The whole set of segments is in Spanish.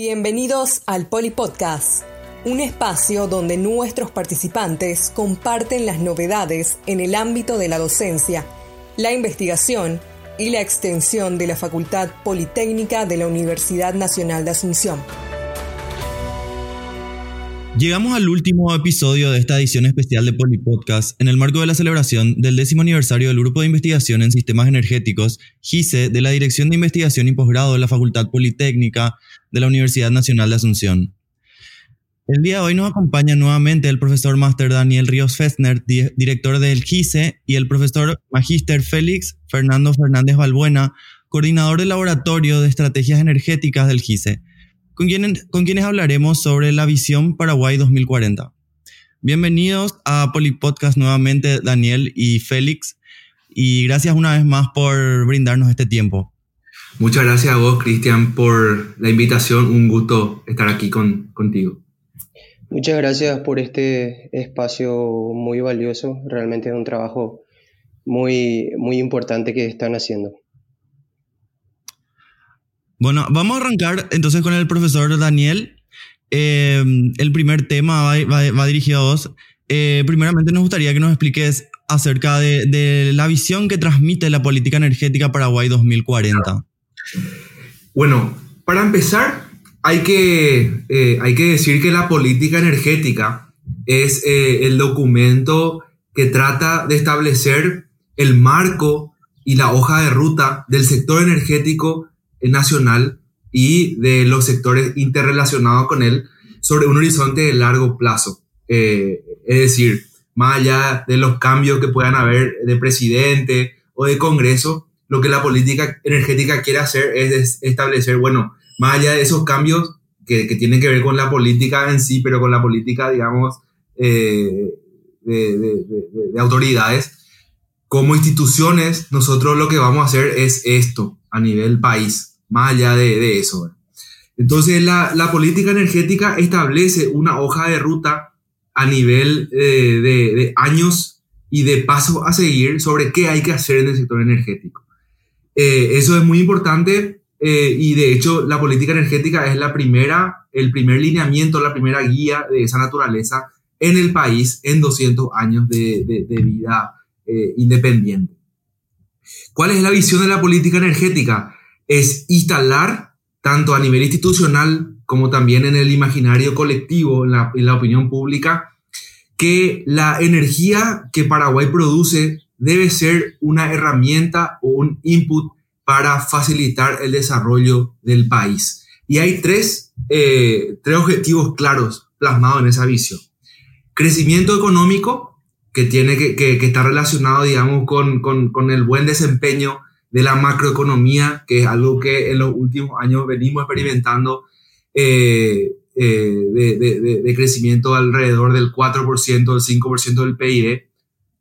Bienvenidos al Polipodcast, un espacio donde nuestros participantes comparten las novedades en el ámbito de la docencia, la investigación y la extensión de la Facultad Politécnica de la Universidad Nacional de Asunción. Llegamos al último episodio de esta edición especial de Polipodcast en el marco de la celebración del décimo aniversario del Grupo de Investigación en Sistemas Energéticos, GISE, de la Dirección de Investigación y Posgrado de la Facultad Politécnica de la Universidad Nacional de Asunción. El día de hoy nos acompaña nuevamente el profesor máster Daniel Ríos Festner, director del GISE, y el profesor magíster Félix Fernando Fernández Balbuena, coordinador del Laboratorio de Estrategias Energéticas del GISE con, quienes hablaremos sobre la visión Paraguay 2040. Bienvenidos a Polipodcast nuevamente, Daniel y Félix, y gracias una vez más por brindarnos este tiempo. Muchas gracias a vos, Cristian, por la invitación. Un gusto estar aquí con, contigo. Muchas gracias por este espacio muy valioso. Realmente es un trabajo muy, muy importante que están haciendo. Bueno, vamos a arrancar entonces con el profesor Daniel. Eh, el primer tema va, dirigido a vos. Eh, primeramente nos gustaría que nos expliques acerca de, la visión que transmite la política energética Paraguay 2040. Bueno, para empezar, hay que, eh, hay que decir que la política energética es el documento que trata de establecer el marco y la hoja de ruta del sector energético nacional y de los sectores interrelacionados con él sobre un horizonte de largo plazo. Eh, es decir, más allá de los cambios que puedan haber de presidente o de Congreso, lo que la política energética quiere hacer es establecer, bueno, más allá de esos cambios que, que tienen que ver con la política en sí, pero con la política, digamos, eh, de, de, de autoridades, como instituciones, nosotros lo que vamos a hacer es esto a nivel país más allá de, eso. Entonces, la, política energética establece una hoja de ruta a nivel eh, de, años y de paso a seguir sobre qué hay que hacer en el sector energético. Eh, eso es muy importante eh, y de hecho la política energética es la primera, el primer lineamiento, la primera guía de esa naturaleza en el país en 200 años de vida independiente. ¿Cuál es la visión de la política energética? Es instalar, tanto a nivel institucional como también en el imaginario colectivo, en la, opinión pública, que la energía que Paraguay produce debe ser una herramienta o un input para facilitar el desarrollo del país. Y hay tres, eh, tres objetivos claros plasmados en esa visión. Crecimiento económico, que tiene que, que, estar relacionado, digamos, con, con, con, el buen desempeño de la macroeconomía, que es algo que en los últimos años venimos experimentando eh, eh, de, crecimiento alrededor del 4%, del 5% del PIB,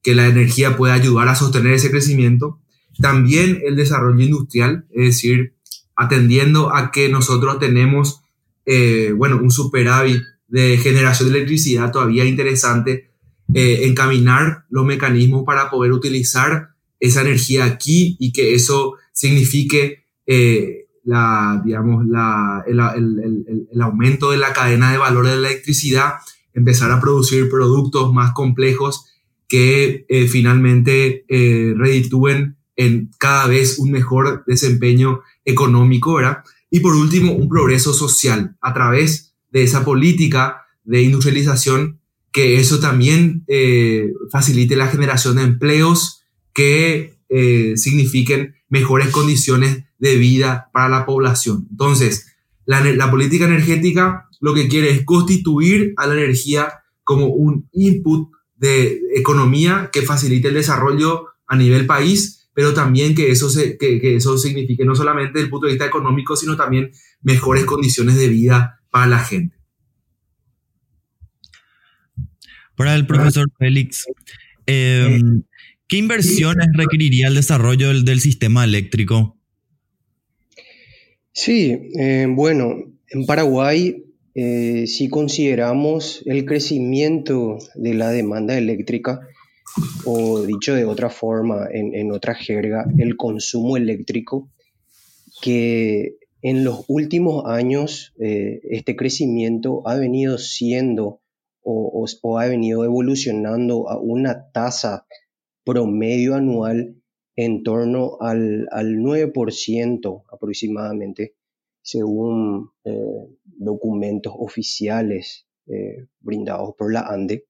que la energía puede ayudar a sostener ese crecimiento. También el desarrollo industrial, es decir, atendiendo a que nosotros tenemos, eh, bueno, un superávit de generación de electricidad todavía interesante, encaminar los mecanismos para poder utilizar esa energía aquí y que eso signifique eh, la, digamos, la, el, el, el, aumento de la cadena de valor de la electricidad, empezar a producir productos más complejos que eh, finalmente eh, reditúen en cada vez un mejor desempeño económico, ¿verdad? Y por último, un progreso social a través de esa política de industrialización, que eso también facilite la generación de empleos, que eh, signifiquen mejores condiciones de vida para la población. Entonces, la, política energética lo que quiere es constituir a la energía como un input de economía que facilite el desarrollo a nivel país, pero también que eso, se, que, eso signifique no solamente desde el punto de vista económico, sino también mejores condiciones de vida para la gente. Para el profesor Félix, eh, ¿Qué inversiones requeriría el desarrollo del, sistema eléctrico? Sí, eh, bueno, en Paraguay, eh, si consideramos el crecimiento de la demanda eléctrica, o dicho de otra forma, en, otra jerga, el consumo eléctrico, que en los últimos años eh, este crecimiento ha venido siendo o, o, ha venido evolucionando a una tasa promedio anual en torno al, al 9% aproximadamente, según eh, documentos oficiales eh, brindados por la ANDE.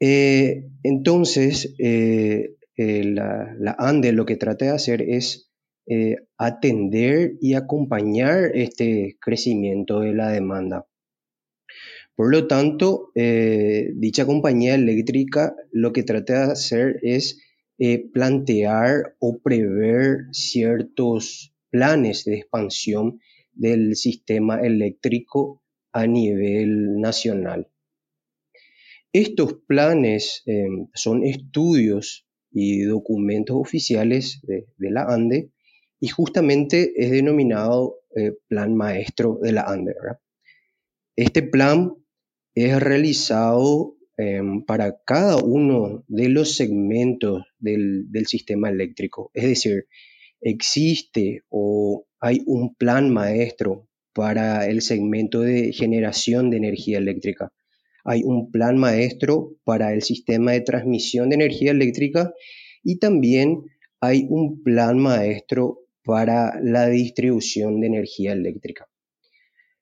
entonces, la, ANDE lo que trata de hacer es eh, atender y acompañar este crecimiento de la demanda. Por lo tanto, eh, dicha compañía eléctrica lo que trata de hacer es eh, plantear o prever ciertos planes de expansión del sistema eléctrico a nivel nacional. Estos planes son estudios y documentos oficiales de, la ANDE y justamente es denominado eh, plan maestro de la ANDE. Este plan es realizado em, para cada uno de los segmentos del, sistema eléctrico. Es decir, existe o hay un plan maestro para el segmento de generación de energía eléctrica. Hay un plan maestro para el sistema de transmisión de energía eléctrica y también hay un plan maestro para la distribución de energía eléctrica.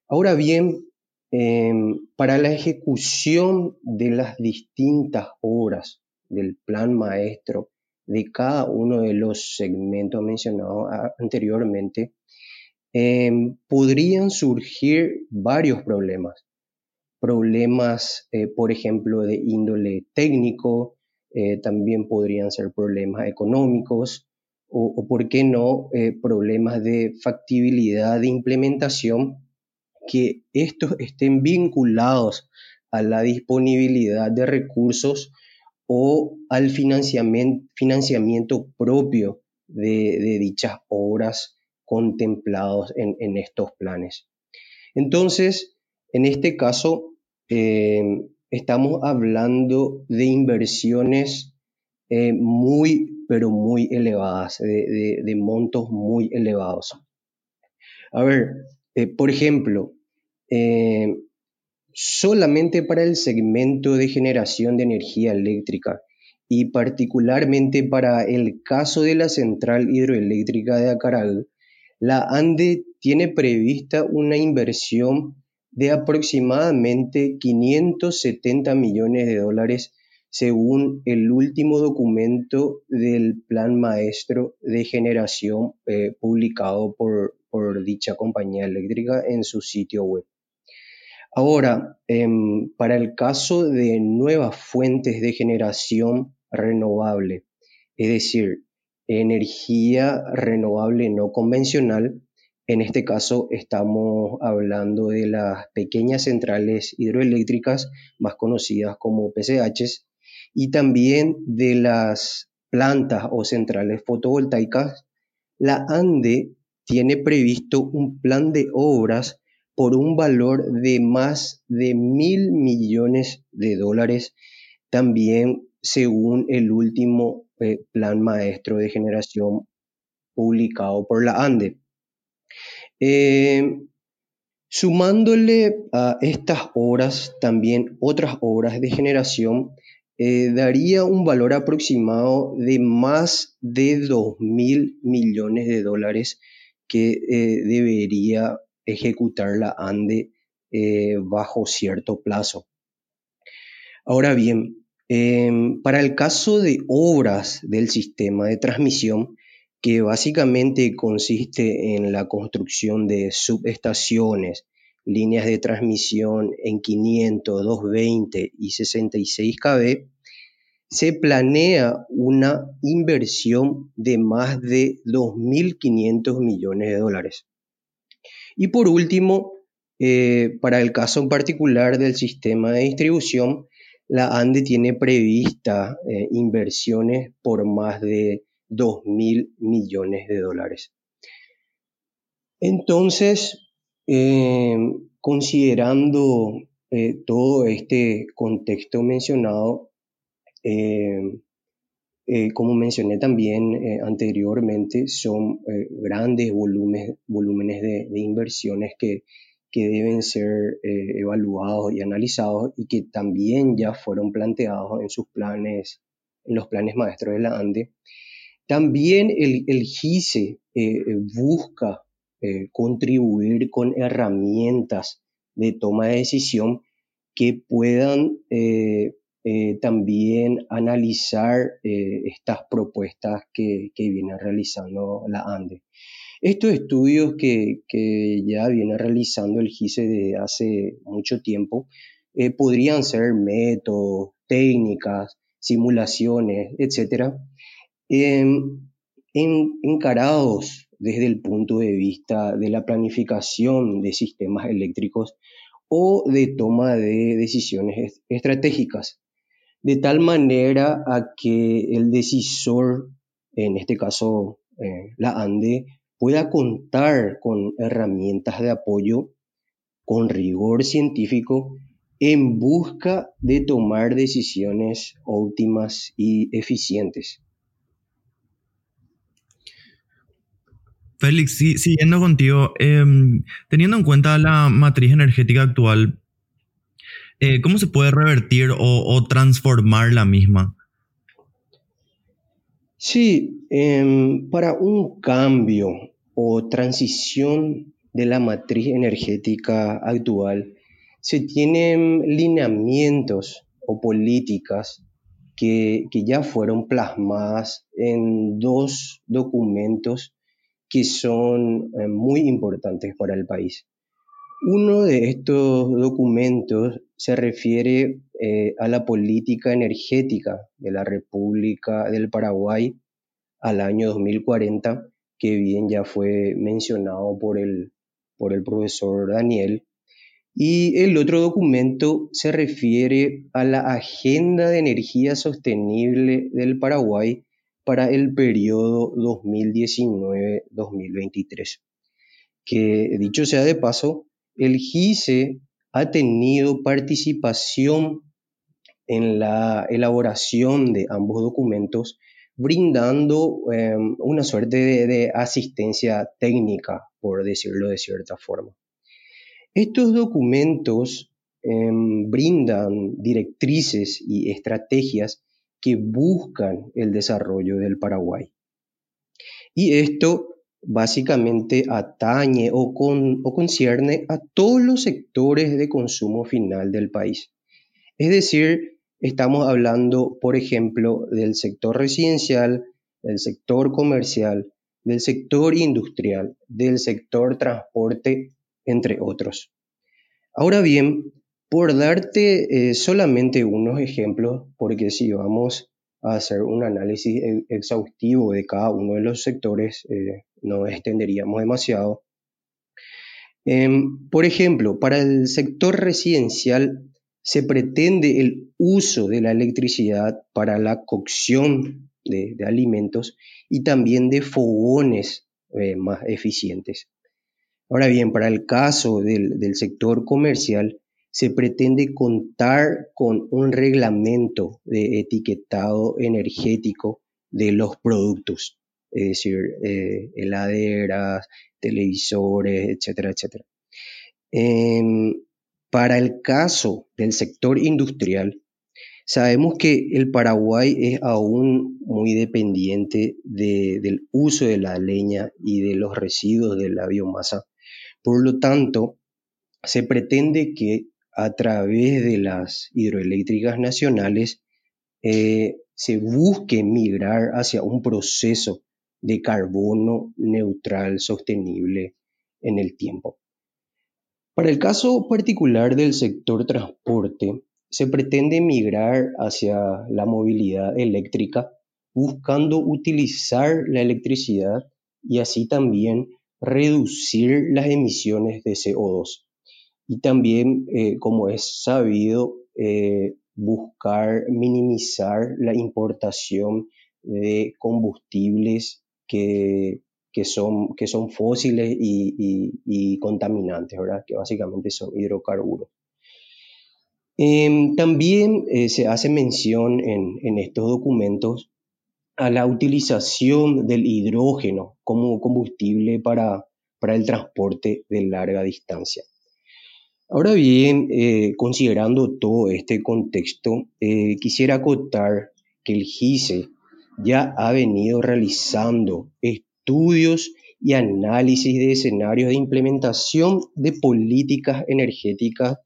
Ahora bien, em, para la ejecución de las distintas obras del plan maestro de cada uno de los segmentos mencionados anteriormente, em, podrían surgir varios problemas. Problemas, eh, por ejemplo, de índole técnico, eh, también podrían ser problemas económicos, o, por qué no, eh, problemas de factibilidad de implementación, que estos estén vinculados a la disponibilidad de recursos o al financiamiento, propio de, dichas obras contemplados en, estos planes. Entonces, en este caso, eh, estamos hablando de inversiones eh, muy pero muy elevadas, de, montos muy elevados. A ver, eh, por ejemplo, eh, solamente para el segmento de generación de energía eléctrica y particularmente para el caso de la central hidroeléctrica de Acaral, la ANDE tiene prevista una inversión de aproximadamente 570 millones de dólares según el último documento del Plan Maestro de Generación eh, publicado por, dicha compañía eléctrica en su sitio web. Ahora, em, para el caso de nuevas fuentes de generación renovable, es decir, energía renovable no convencional, en este caso estamos hablando de las pequeñas centrales hidroeléctricas más conocidas como PCHs, y también de las plantas o centrales fotovoltaicas, la ANDE tiene previsto un plan de obras por un valor de más de mil millones de dólares, también según el último eh, plan maestro de generación publicado por la ANDE. Eh, sumándole a estas obras también otras obras de generación eh, daría un valor aproximado de más de 2 mil millones de dólares que debería ejecutar la ANDE eh, bajo cierto plazo. Ahora bien, em, para el caso de obras del sistema de transmisión, que básicamente consiste en la construcción de subestaciones, líneas de transmisión en 500, 220 y 66 kb, se planea una inversión de más de 2.500 millones de dólares. Y por último, eh, para el caso en particular del sistema de distribución, la ANDE tiene prevista eh, inversiones por más de 2.000 millones de dólares. Entonces, Em, considerando eh, todo este contexto mencionado, eh, como mencioné también eh, anteriormente, son eh, grandes volúmenes, volúmenes de, inversiones que, que, deben ser evaluados y analizados y que también ya fueron planteados en sus planes, en los planes maestros de la ANDE. También el, el GICE busca contribuir con herramientas de toma de decisión que puedan eh, también analizar eh, estas propuestas que, viene realizando la ANDE. Estos estudios que, ya viene realizando el GICE desde hace mucho tiempo podrían ser métodos, técnicas, simulaciones, etc., em, encarados desde el punto de vista de la planificación de sistemas eléctricos o de toma de decisiones estratégicas, de tal manera a que el decisor, en este caso eh, la ANDE, pueda contar con herramientas de apoyo con rigor científico en busca de tomar decisiones óptimas y eficientes. Félix, siguiendo contigo, em, teniendo en cuenta la matriz energética actual, eh, ¿cómo se puede revertir o, transformar la misma? Sí, em, para un cambio o transición de la matriz energética actual, se tienen lineamientos o políticas que, que ya fueron plasmadas en dos documentos que son eh, muy importantes para el país. Uno de estos documentos se refiere eh, a la política energética de la República del Paraguay al año 2040, que bien ya fue mencionado por el, por el profesor Daniel. Y el otro documento se refiere a la Agenda de Energía Sostenible del Paraguay para el periodo 2019-2023. Que dicho sea de paso, el GICE ha tenido participación en la elaboración de ambos documentos, brindando em, una suerte de, asistencia técnica, por decirlo de cierta forma. Estos documentos em, brindan directrices y estrategias que buscan el desarrollo del Paraguay. Y esto básicamente atañe o, concierne a todos los sectores de consumo final del país. Es decir, estamos hablando, por ejemplo, del sector residencial, del sector comercial, del sector industrial, del sector transporte, entre otros. Ahora bien, por darte eh, solamente unos ejemplos, porque si vamos hacer un análisis e, exhaustivo de cada uno de los sectores, eh, no extenderíamos demasiado. Em, por ejemplo, para el sector residencial se pretende el uso de la electricidad para la cocción de, alimentos y también de fogones eh, más eficientes. Ahora bien, para el caso del sector comercial, se pretende contar con un reglamento de etiquetado energético de los productos, es decir, eh, heladeras, televisores, etcétera, etcétera. Em, para el caso del sector industrial, sabemos que el Paraguay es aún muy dependiente del uso de la leña y de los residuos de la biomasa. Por lo tanto, se pretende que a través de las hidroeléctricas nacionales eh, se busque migrar hacia un proceso de carbono neutral sostenible en el tiempo. Para el caso particular del sector transporte, se pretende migrar hacia la movilidad eléctrica buscando utilizar la electricidad y así también reducir las emisiones de CO2 y también, eh, como es sabido, eh, buscar minimizar la importación de combustibles que, son, que son fósiles y, contaminantes, ¿verdad? que básicamente son hidrocarburos. Em, también eh, se hace mención en, estos documentos a la utilización del hidrógeno como combustible para, para el transporte de larga distancia. Ahora bien, eh, considerando todo este contexto, eh, quisiera acotar que el GICE ya ha venido realizando estudios y análisis de escenarios de implementación de políticas energéticas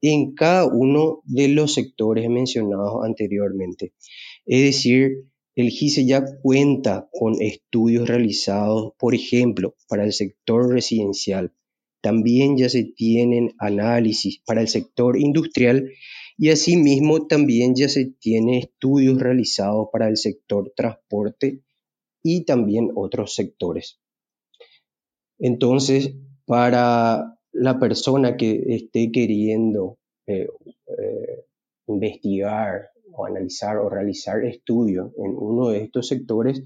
en cada uno de los sectores mencionados anteriormente. Es decir, el GICE ya cuenta con estudios realizados, por ejemplo, para el sector residencial. También ya se tienen análisis para el sector industrial y asimismo también ya se tienen estudios realizados para el sector transporte y también otros sectores. Entonces, para la persona que esté queriendo eh, eh, investigar o analizar o realizar estudios en uno de estos sectores,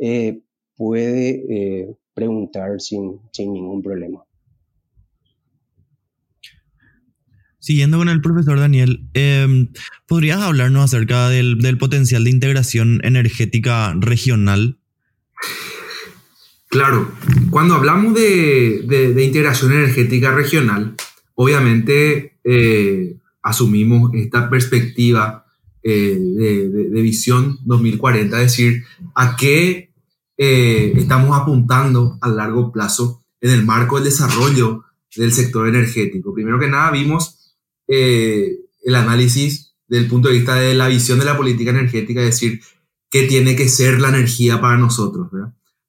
eh, puede preguntar sin, ningún problema. Siguiendo con el profesor Daniel, em, ¿podrías hablarnos acerca del, potencial de integración energética regional Claro, cuando hablamos de, integración energética regional, obviamente eh, asumimos esta perspectiva eh, de, visión 2040, es decir, a qué eh, estamos apuntando a largo plazo en el marco del desarrollo del sector energético. Primero que nada, vimos el análisis del punto de vista de la visión de la política energética, es decir, qué tiene que ser la energía para nosotros.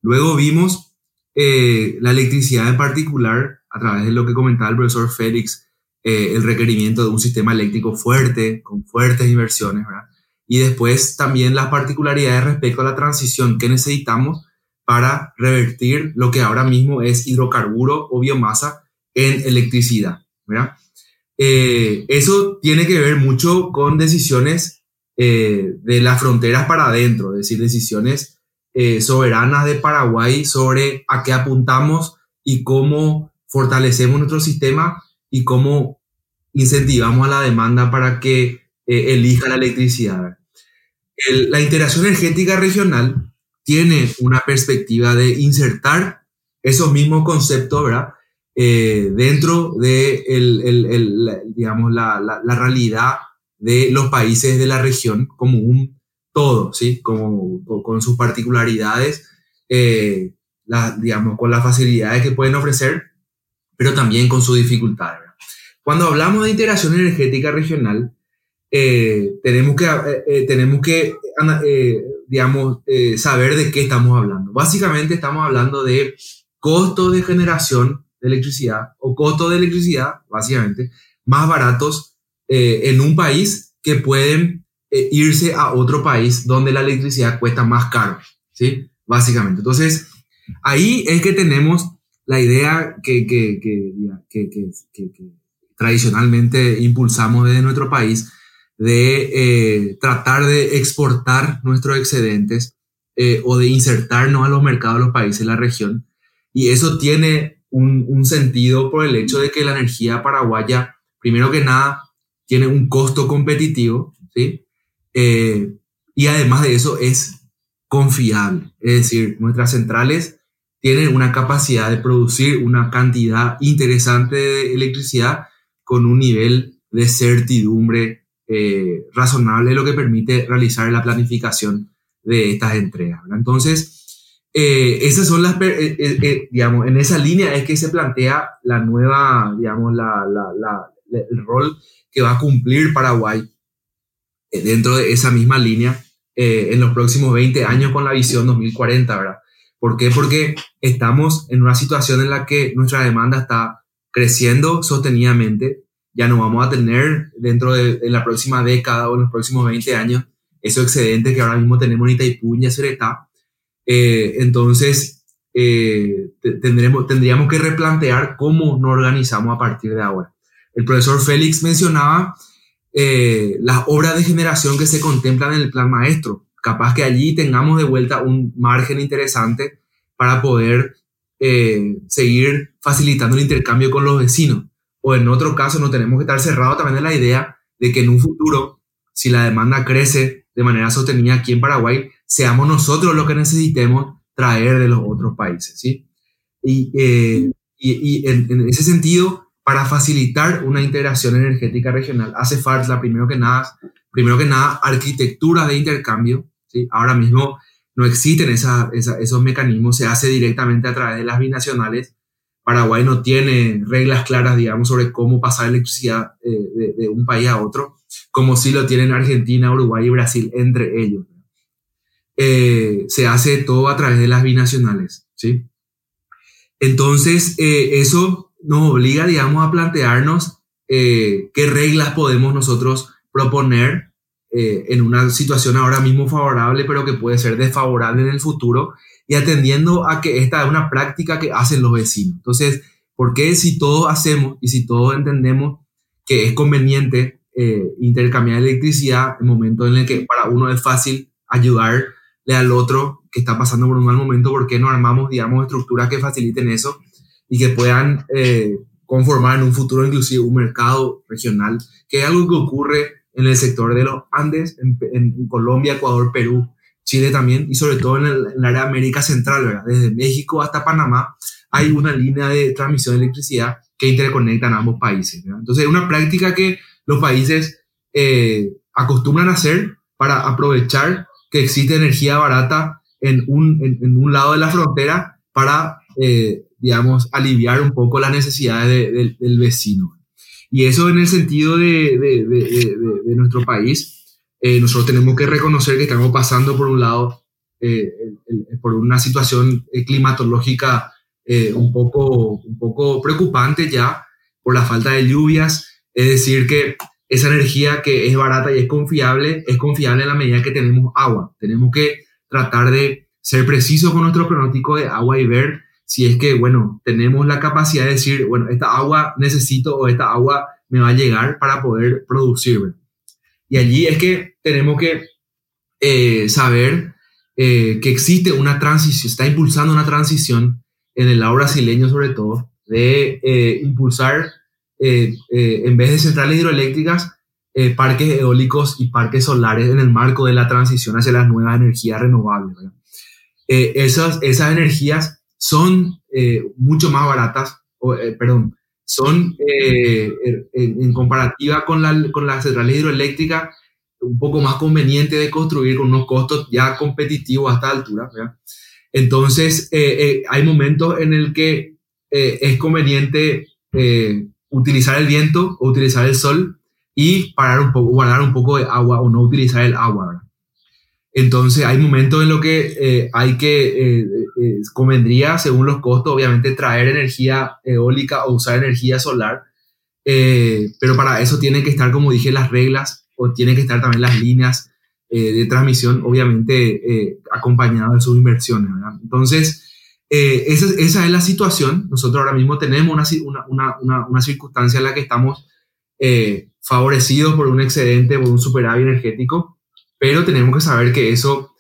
Luego vimos eh, la electricidad en particular, a través de lo que comentaba el profesor Félix, eh, el requerimiento de un sistema eléctrico fuerte, con fuertes inversiones, ¿verdad? Y después también las particularidades respecto a la transición que necesitamos para revertir lo que ahora mismo es hidrocarburo o biomasa en electricidad, ¿verdad? Eh, eso tiene que ver mucho con decisiones de las fronteras para adentro, es decir, decisiones eh, soberanas de Paraguay sobre a qué apuntamos y cómo fortalecemos nuestro sistema y cómo incentivamos a la demanda para que eh, elija la electricidad. la integración energética regional tiene una perspectiva de insertar esos mismos conceptos ¿verdad? Eh, dentro de el, digamos, la, la, la, realidad de los países de la región como un todo, ¿sí? Como, con sus particularidades, eh, digamos, con las facilidades que pueden ofrecer, pero también con sus dificultades. Cuando hablamos de integración energética regional, eh, tenemos que, eh, tenemos que digamos, saber de qué estamos hablando. Básicamente estamos hablando de costos de generación de electricidad o costos de electricidad, básicamente, más baratos en un país que pueden eh, irse a otro país donde la electricidad cuesta más caro, ¿sí? Básicamente. Entonces, ahí es que tenemos la idea que, que, que, que tradicionalmente impulsamos desde nuestro país de eh, tratar de exportar nuestros excedentes eh, o de insertarnos a los mercados de los países de la región. Y eso tiene un, sentido por el hecho de que la energía paraguaya, primero que nada, tiene un costo competitivo, ¿sí? Eh, y además de eso es confiable. Es decir, nuestras centrales tienen una capacidad de producir una cantidad interesante de electricidad con un nivel de certidumbre eh, razonable, lo que permite realizar la planificación de estas entregas. Entonces, eh, esas son las, digamos, en esa línea es que se plantea la nueva, digamos, la, el rol que va a cumplir Paraguay eh, dentro de esa misma línea eh, en los próximos 20 años con la visión 2040, ¿verdad? ¿Por qué? Porque estamos en una situación en la que nuestra demanda está creciendo sostenidamente. Ya no vamos a tener dentro de, la próxima década o en los próximos 20 años esos excedentes que ahora mismo tenemos en Itaipú y eh, entonces, tendremos, tendríamos que replantear cómo nos organizamos a partir de ahora. El profesor Félix mencionaba eh, las obras de generación que se contemplan en el plan maestro. Capaz que allí tengamos de vuelta un margen interesante para poder eh, seguir facilitando el intercambio con los vecinos. O en otro caso, no tenemos que estar cerrados también de la idea de que en un futuro, si la demanda crece de manera sostenida aquí en Paraguay, seamos nosotros los que necesitemos traer de los otros países, ¿sí? Y, eh, y, en, ese sentido, para facilitar una integración energética regional, hace falta, primero que nada, primero que nada arquitectura de intercambio, ¿sí? Ahora mismo no existen esos mecanismos, se hace directamente a través de las binacionales. Paraguay no tiene reglas claras, digamos, sobre cómo pasar electricidad eh, de, un país a otro, como si lo tienen Argentina, Uruguay y Brasil entre ellos. Eh, se hace todo a través de las binacionales, ¿sí? Entonces, eh, eso nos obliga, digamos, a plantearnos qué reglas podemos nosotros proponer eh, en una situación ahora mismo favorable, pero que puede ser desfavorable en el futuro, y atendiendo a que esta es una práctica que hacen los vecinos. Entonces, ¿por qué si todos hacemos y si todos entendemos que es conveniente eh, intercambiar electricidad en momentos en el que para uno es fácil ayudarle al otro que está pasando por un mal momento, ¿por qué no armamos, digamos, estructuras que faciliten eso y que puedan eh, conformar en un futuro inclusive un mercado regional, que es algo que ocurre en el sector de los Andes, en, Colombia, Ecuador, Perú, Chile también, y sobre todo en el, área de América Central, ¿verdad? desde México hasta Panamá, hay una línea de transmisión de electricidad que interconectan ambos países. Entonces, es una práctica que los países eh, acostumbran a hacer para aprovechar que existe energía barata en un, en, un lado de la frontera para, eh, digamos, aliviar un poco las necesidades del vecino. Y eso en el sentido de, de, nuestro país, eh, nosotros tenemos que reconocer que estamos pasando por un lado, eh, por una situación climatológica un, poco, un poco preocupante ya por la falta de lluvias, es decir, que esa energía que es barata y es confiable, es confiable en la medida que tenemos agua. Tenemos que tratar de ser precisos con nuestro pronóstico de agua y ver si es que, bueno, tenemos la capacidad de decir, bueno, esta agua necesito o esta agua me va a llegar para poder producir. Y allí es que tenemos que eh, saber eh, que existe una transición, está impulsando una transición en el lado brasileño sobre todo, de eh, impulsar, en vez de centrales hidroeléctricas, parques eólicos y parques solares en el marco de la transición hacia las nuevas energías renovables. esas, esas energías son eh, mucho más baratas, eh, perdón, son eh, en, comparativa con la, con la centrales hidroeléctricas un poco más conveniente de construir con unos costos ya competitivos a esta altura. Entonces, hay momentos en el que es conveniente utilizar el viento o utilizar el sol y parar un poco, guardar un poco de agua o no utilizar el agua. Entonces hay momentos en los que eh, hay que, eh, eh, convendría, según los costos, obviamente traer energía eólica o usar energía solar, pero para eso tienen que estar, como dije, las reglas o tienen que estar también las líneas de transmisión, obviamente acompañadas de sus inversiones. Entonces, esa, esa, es la situación. Nosotros ahora mismo tenemos una, una, una, una circunstancia en la que estamos favorecidos por un excedente, por un superávit energético pero tenemos que saber que eso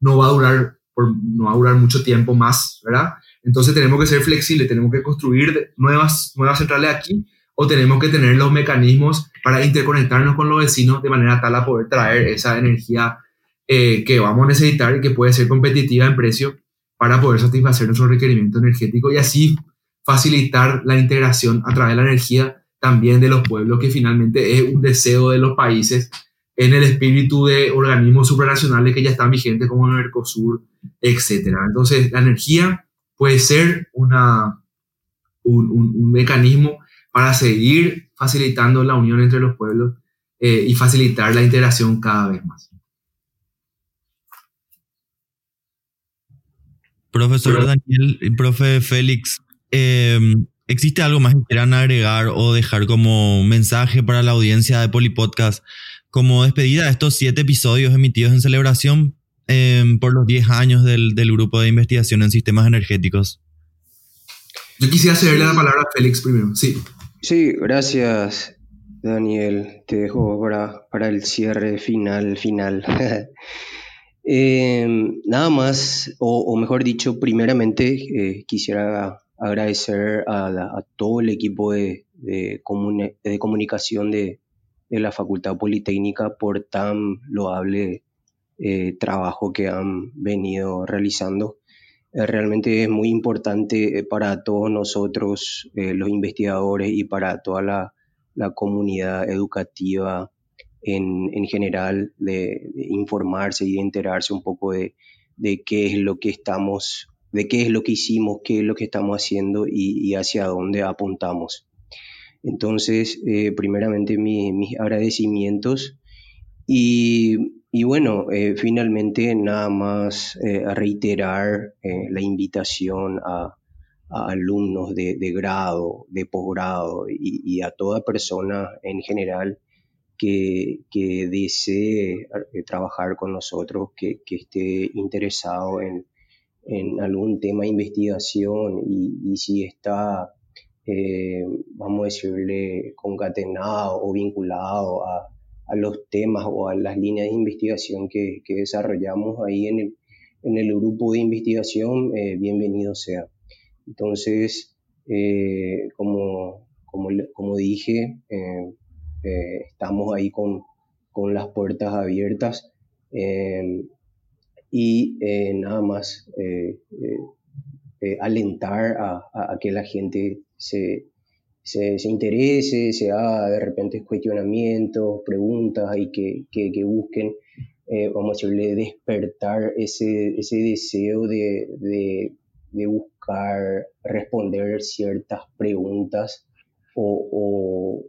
no va a durar, no va a durar mucho tiempo más, ¿verdad? Entonces tenemos que ser flexibles, tenemos que construir nuevas, nuevas centrales aquí o tenemos que tener los mecanismos para interconectarnos con los vecinos de manera tal a poder traer esa energía eh, que vamos a necesitar y que puede ser competitiva en precio para poder satisfacer nuestro requerimiento energético y así facilitar la integración a través de la energía también de los pueblos, que finalmente es un deseo de los países en el espíritu de organismos supranacionales que ya están vigentes como el Mercosur, etc. Entonces, la energía puede ser una, un, mecanismo para seguir facilitando la unión entre los pueblos eh, y facilitar la integración cada vez más. Profesor Daniel y profe Félix, em, ¿existe algo más que quieran agregar o dejar como mensaje para la audiencia de Polipodcast como despedida de estos siete episodios emitidos en celebración em, por los 10 años del, del, grupo de investigación en sistemas energéticos. Yo quisiera cederle la palabra a Félix primero, sí. Sí, gracias Daniel. Te dejo para, para el cierre final, final. Em, nada más, o, mejor dicho, primeramente eh, quisiera agradecer a, todo el equipo de, comunicación de, la Facultad Politécnica por tan loable trabajo que han venido realizando. realmente es muy importante para todos nosotros, los investigadores, y para toda la comunidad educativa en, en general, de, informarse y de enterarse un poco de, de qué es lo que estamos de qué es lo que hicimos, qué es lo que estamos haciendo y, hacia dónde apuntamos. Entonces, eh, primeramente mis agradecimientos y, y bueno, eh, finalmente nada más eh, reiterar la invitación a, alumnos de, grado, de posgrado y, y, a toda persona en general que, que desee trabajar con nosotros, que, que esté interesado en, en algún tema de investigación y, si está, eh, vamos a decirle, concatenado o vinculado a, a, los temas o a las líneas de investigación que, que desarrollamos ahí en el, en el, grupo de investigación, eh, bienvenido sea. Entonces, eh, como, como, como, dije, estamos ahí con, con, las puertas abiertas. Y eh, nada más eh, eh, alentar a, que la gente se, se, interese, se haga de repente cuestionamientos, preguntas y que, que, busquen, vamos a decirle, despertar ese, ese deseo de, de, buscar responder ciertas preguntas o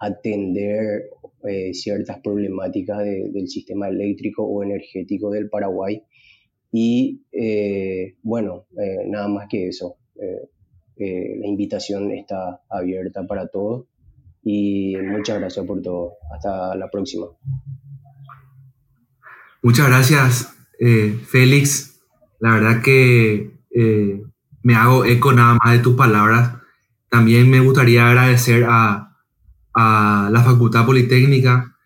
atender eh, ciertas problemáticas del sistema eléctrico o energético del Paraguay. Y eh, bueno, eh, nada más que eso. la invitación está abierta para todos y muchas gracias por todo. Hasta la próxima. Muchas gracias, Félix. La verdad que me hago eco nada más de tus palabras. También me gustaría agradecer a a la Facultad Politécnica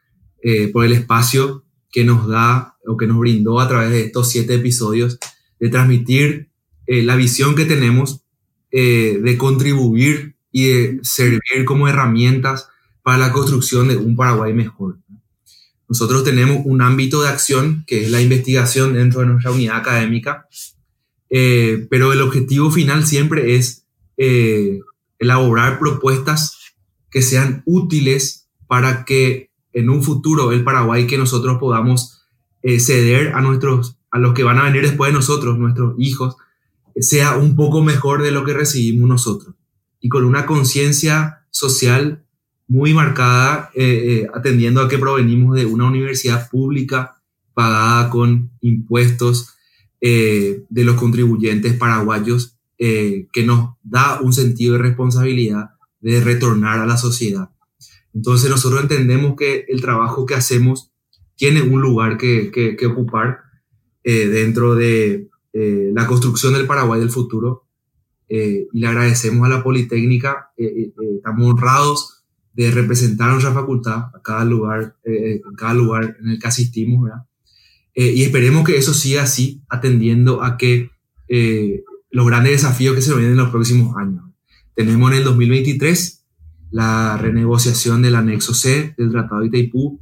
eh, por el espacio que nos da o que nos brindó a través de estos siete episodios de transmitir eh, la visión que tenemos eh, de contribuir y de servir como herramientas para la construcción de un Paraguay mejor. Nosotros tenemos un ámbito de acción que es la investigación dentro de nuestra unidad académica, pero el objetivo final siempre es elaborar propuestas que sean útiles para que en un futuro el Paraguay que nosotros podamos eh, ceder a nuestros a los que van a venir después de nosotros, nuestros hijos, sea un poco mejor de lo que recibimos nosotros. Y con una conciencia social muy marcada, eh, eh, atendiendo a que provenimos de una universidad pública pagada con impuestos de los contribuyentes paraguayos, que nos da un sentido de responsabilidad de retornar a la sociedad. Entonces nosotros entendemos que el trabajo que hacemos tiene un lugar que, que, ocupar eh, dentro de eh, la construcción del Paraguay del futuro eh, y le agradecemos a la Politécnica, estamos honrados de representar a nuestra facultad a cada lugar, en cada lugar en el que asistimos, ¿verdad? y esperemos que eso siga así, atendiendo a que los grandes desafíos que se vienen en los próximos años. Tenemos en el 2023 la renegociación del anexo C del Tratado de Itaipú,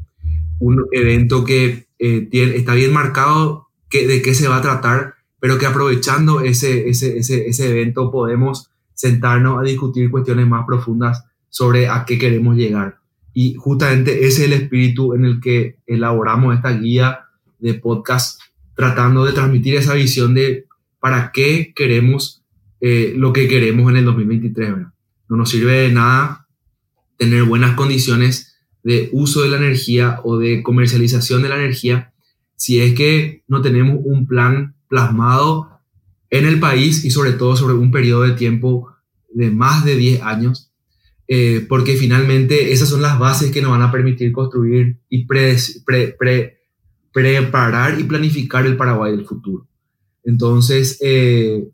un evento que eh, tiene, está bien marcado que, de qué se va a tratar, pero que aprovechando ese, ese, ese, ese evento podemos sentarnos a discutir cuestiones más profundas sobre a qué queremos llegar. Y justamente ese es el espíritu en el que elaboramos esta guía de podcast, tratando de transmitir esa visión de para qué queremos eh, lo que queremos en el 2023. No nos sirve de nada tener buenas condiciones de uso de la energía o de comercialización de la energía si es que no tenemos un plan plasmado en el país y sobre todo sobre un periodo de tiempo de más de 10 años, eh, porque finalmente esas son las bases que nos van a permitir construir y preparar y planificar el Paraguay del futuro. Entonces, eh,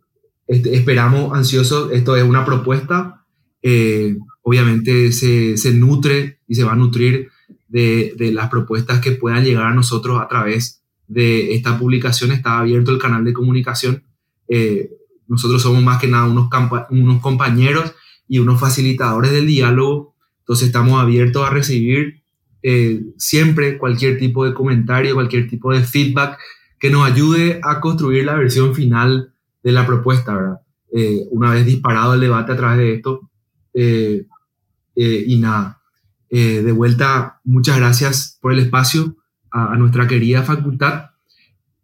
esperamos ansiosos, esto es una propuesta, eh, obviamente se, se, nutre y se va a nutrir de, de, las propuestas que puedan llegar a nosotros a través de esta publicación, está abierto el canal de comunicación. Eh, nosotros somos más que nada unos, unos compañeros y unos facilitadores del diálogo, entonces estamos abiertos a recibir eh, siempre cualquier tipo de comentario, cualquier tipo de feedback que nos ayude a construir la versión final de la propuesta, ¿verdad? Eh, una vez disparado el debate a través de esto. Eh, y nada, de vuelta, muchas gracias por el espacio a, nuestra querida facultad,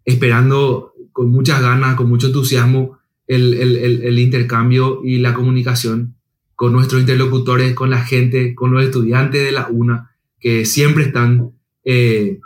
esperando con muchas ganas, con mucho entusiasmo, el, el, el intercambio y la comunicación con nuestros interlocutores, con la gente, con los estudiantes de la UNA que siempre están, eh,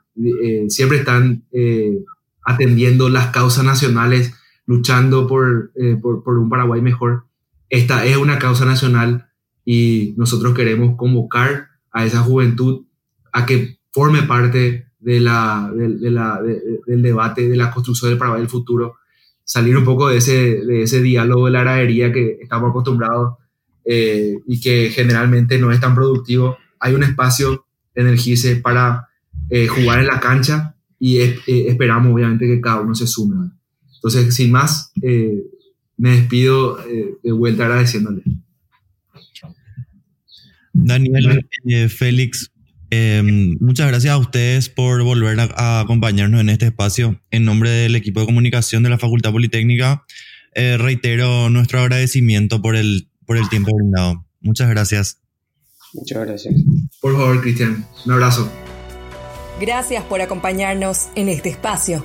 eh, siempre están eh, atendiendo las causas nacionales, luchando por, por, un Paraguay mejor. Esta es una causa nacional y nosotros queremos convocar a esa juventud a que forme parte de la, de, la, del debate de la construcción del Paraguay del futuro, salir un poco de ese, de ese diálogo de la aradería que estamos acostumbrados y que generalmente no es tan productivo. Hay un espacio energice para eh, jugar en la cancha y eh, esperamos obviamente que cada uno se sume. Entonces, sin más, eh, me despido de vuelta agradeciéndole. Daniel, Félix, muchas gracias a ustedes por volver a, acompañarnos en este espacio. En nombre del equipo de comunicación de la Facultad Politécnica, reitero nuestro agradecimiento por el, por el tiempo brindado. Muchas gracias. Muchas gracias. Por favor, Cristian, un abrazo. Gracias por acompañarnos en este espacio.